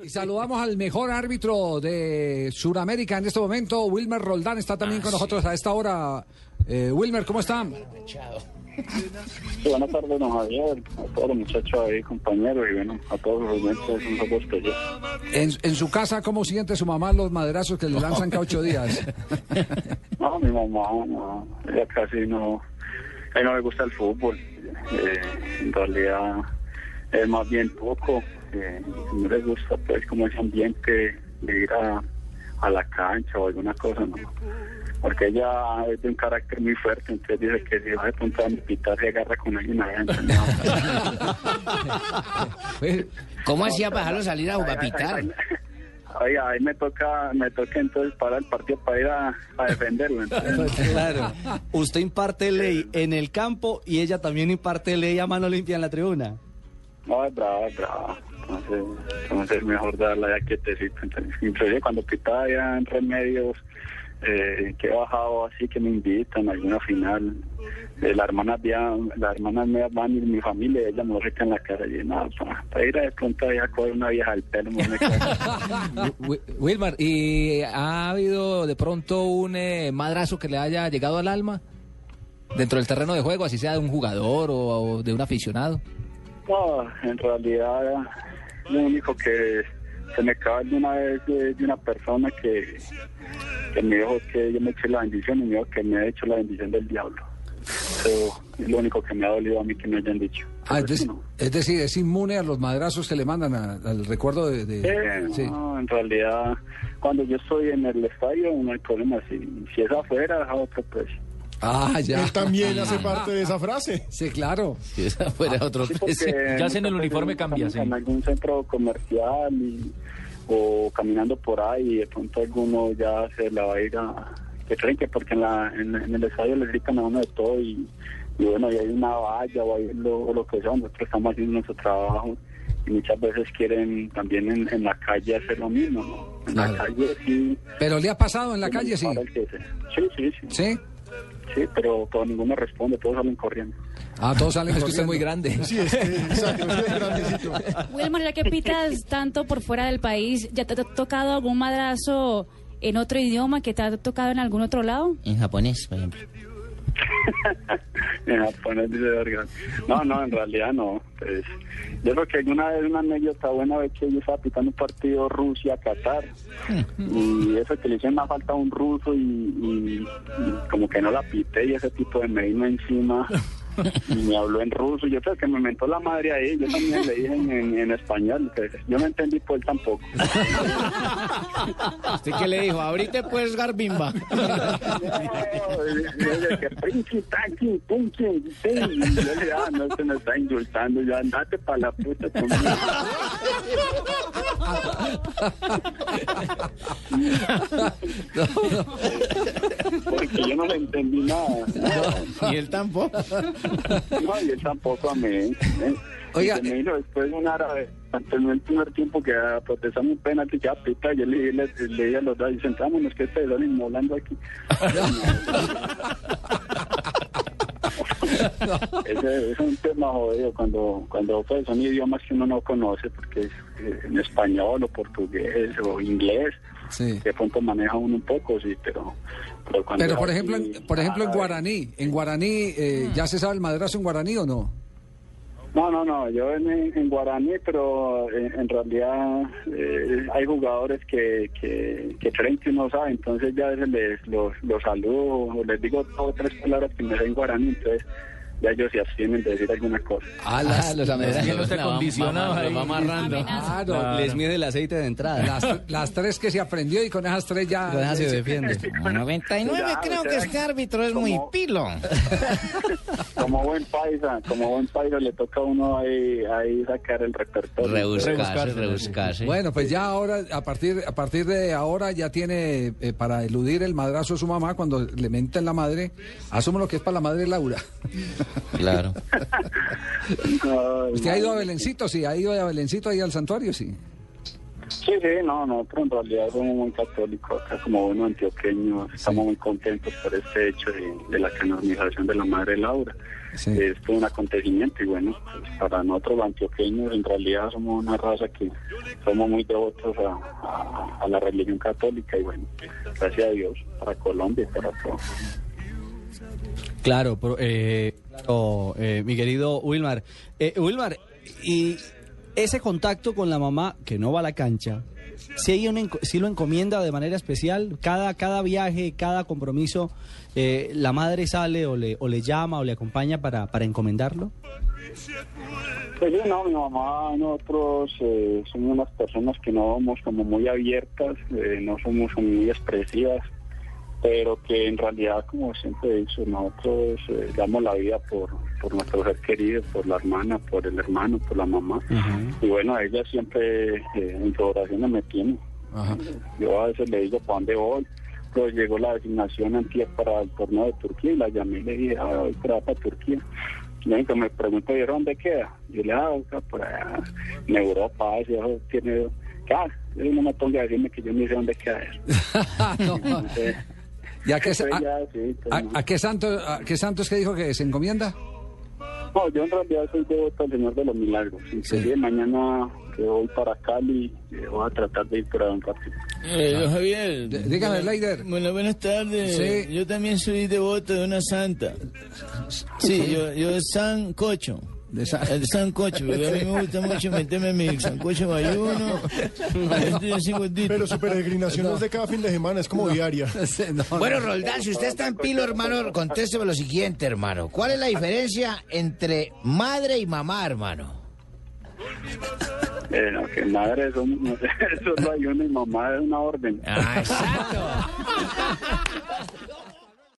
Y saludamos al mejor árbitro de Sudamérica en este momento, Wilmer Roldán, está también con nosotros a esta hora. Eh, Wilmer, ¿cómo están? Sí, buenas tardes, don Javier, a todos los muchachos ahí, compañeros, y bueno, a todos los oyentes, un saludo especial. En, en su casa, ¿cómo siente su mamá los maderazos que le lanzan cada ocho días? No, mi mamá, no, ella casi no, a ella no le gusta el fútbol, eh, en realidad es más bien poco, eh, no le gusta pues como ese ambiente de ir a, a la cancha o alguna cosa, no. Porque ella es de un carácter muy fuerte, entonces dice que si va de punta a pitar se agarra con alguien adentro. ¿no? ¿Cómo hacía para dejarlo salir a jugar a pitar? Oiga, ahí me toca, me toca entonces parar el partido para ir a, a defenderlo. entonces. Claro. Usted imparte ley en el campo y ella también imparte ley a mano limpia en la tribuna. No, es brava, es brava. Entonces, entonces es mejor darla ya quietecito. Entonces, inclusive cuando pitaba ya en remedios, eh, que he bajado así que me invitan a alguna final. Eh, la hermana mía, la hermana mía van y mi familia, ella me en la cara y nada, para ir a de pronto ahí a coger una vieja al pelo, me Wilmar, ¿y ha habido de pronto un eh, madrazo que le haya llegado al alma? Dentro del terreno de juego, así sea de un jugador o, o de un aficionado. No, en realidad lo único que se me acaba de una vez de, de una persona que, que me dijo que yo me eché la bendición y me dijo que me ha hecho la bendición del diablo. Eso es lo único que me ha dolido a mí que me hayan dicho. Ah, es, no. decir, es inmune a los maderazos que le mandan a- al recuerdo de... de- Eh, sí. no, en realidad, cuando yo estoy en el estadio no hay problema. Si, si es afuera, es a otro precio. Ah, ya. Él también hace parte de esa frase. Sí, claro. Si esa fuera otro Sí, Ya en el uniforme cambia, sí. En algún centro comercial y- o caminando por ahí y de pronto alguno ya se la va a ir a... Que creen que porque en, la, en, en el estadio le gritan a uno de todo y, y bueno, y hay una valla o hay lo, o lo que sea, nosotros estamos haciendo nuestro trabajo y muchas veces quieren también en, en la calle hacer lo mismo, ¿no? En Claro. la calle sí... Pero le ha pasado en la calle, sí. Sí, sí, sí. ¿Sí? Sí, pero todo, ninguno responde, todos salen corriendo. Ah, todos salen Es que usted es muy grande. Sí, es que, exacto, que es grandecito. Wilmar, ya que pitas tanto por fuera del país, ¿ya te ha tocado algún madrazo en otro idioma que te ha tocado en algún otro lado? En japonés, por ejemplo. No, no, en realidad no. Pues, yo creo que alguna vez una anécdota buena vez que yo estaba pitando un partido Rusia-Qatar. Y eso que le hicieron una falta a un ruso y, y- y como que no la pité y ese tipo de me vino encima y me habló en ruso. Yo creo que me mentó la madre ahí. Yo también le dije en, en- en español. que yo no entendí por él tampoco. ¿Usted qué le dijo? Ahorita pues, Garbimba. Ah, no, se me está indultando, ya andate para la puta conmigo. Porque yo no le entendí nada. Y él tampoco. No, y él tampoco a mí. ¿eh? Oiga. Y me hizo después un árabe, terminó el primer tiempo que a protestamos un penalti, ya pita, yo le, le, le dije a los dos, y sentámonos que ustedes están inmolando aquí. Ese es un tema jodido cuando, cuando pues, son idiomas que uno no conoce, porque es eh, en español o portugués o inglés, Sí. de pronto maneja uno un poco, sí, pero... Pero, cuando Pero por ejemplo, en, por ejemplo en árabe- guaraní, en guaraní, eh, ¿ya se sabe el madrazo en guaraní o no? No, no, no, yo en, en guaraní, pero en, en realidad eh, hay jugadores que, que, que creen que uno sabe, entonces ya a veces les, los, los saludo les digo dos o tres palabras que me en guaraní, entonces ya ellos se abstienen de decir alguna cosa. Ah, la- los ahí. Va amarrando. Claro. Les mide el aceite de entrada. Las, las tres que se aprendió y con esas tres ya... Con esas se defiende. 99 Ya, creo que este árbitro es como- muy pilo. Como buen paisa, como buen paisa le toca a uno ahí, ahí sacar el repertorio. Rebuscarse, rebuscarse. Bueno, pues ya ahora, a partir, a partir de ahora ya tiene eh, para eludir el madrazo de su mamá cuando le menten la madre, asumo lo que es para la madre Laura. Claro. ¿Usted ha ido a. Belencito? Sí, ha ido a Belencito ahí al santuario, sí. Sí, sí, no, nosotros en realidad somos muy católicos, acá como buenos antioqueños, estamos muy contentos por este hecho de, de la canonización de la Madre Laura. Sí. Es todo un acontecimiento y bueno, pues, para nosotros los antioqueños en realidad somos una raza que somos muy devotos a, a- a la religión católica y bueno, gracias a Dios, para Colombia y para todos. Claro, pero, eh, eh, mi querido Wilmar. Eh, Wilmar, y ese contacto con la mamá que no va a la cancha, si, enco- si lo encomienda de manera especial, cada, cada viaje, cada compromiso, eh, la madre sale o le, o le llama o le acompaña para, encomendarlo. Pues sí, no, mi mamá, nosotros eh, somos unas personas que no somos como muy abiertas, no somos muy expresivas, pero que en realidad, como siempre he dicho, nosotros eh, damos la vida por, por nuestro ser querido, por la hermana, por el hermano, por la mamá. Y bueno, ella siempre eh, en su oración me tiene. Yo a veces le digo para dónde voy. Pues llegó la designación antier para el torneo de Turquía y la llamé y le dije, ah, voy para, para Turquía. Y me me preguntó, ¿y dónde queda? Yo le ah, acá por allá, en Europa, Asia, eso tiene... Ah, yo no me ponga a decirme que yo ni sé dónde queda eso. No. Entonces, ¿Y a qué, a, sí, a- qué santo, a qué santo es que dijo que se encomienda? No, yo en realidad soy devoto al Señor de los Milagros. Inclusive mañana que voy para Cali, eh, voy a tratar de ir por ahí un ratito. Eh, don Javier. D- dígame, Leider. Bueno, buenas tardes. Sí. Yo también soy devoto de una santa. Sí, yo, yo San Cocho. De San- El Sancocho, porque a mí me gusta mucho meterme en mi sancocho mayuno. Pero su peregrinación no es de cada fin de semana, es como diaria. No, no. Bueno, Roldán, si usted está en pilo, hermano, contésteme lo siguiente, hermano. ¿Cuál es la diferencia entre madre y mamá, hermano? Eh, no, que madre, eso, eso no hay una y mamá es una orden. Ah, exacto.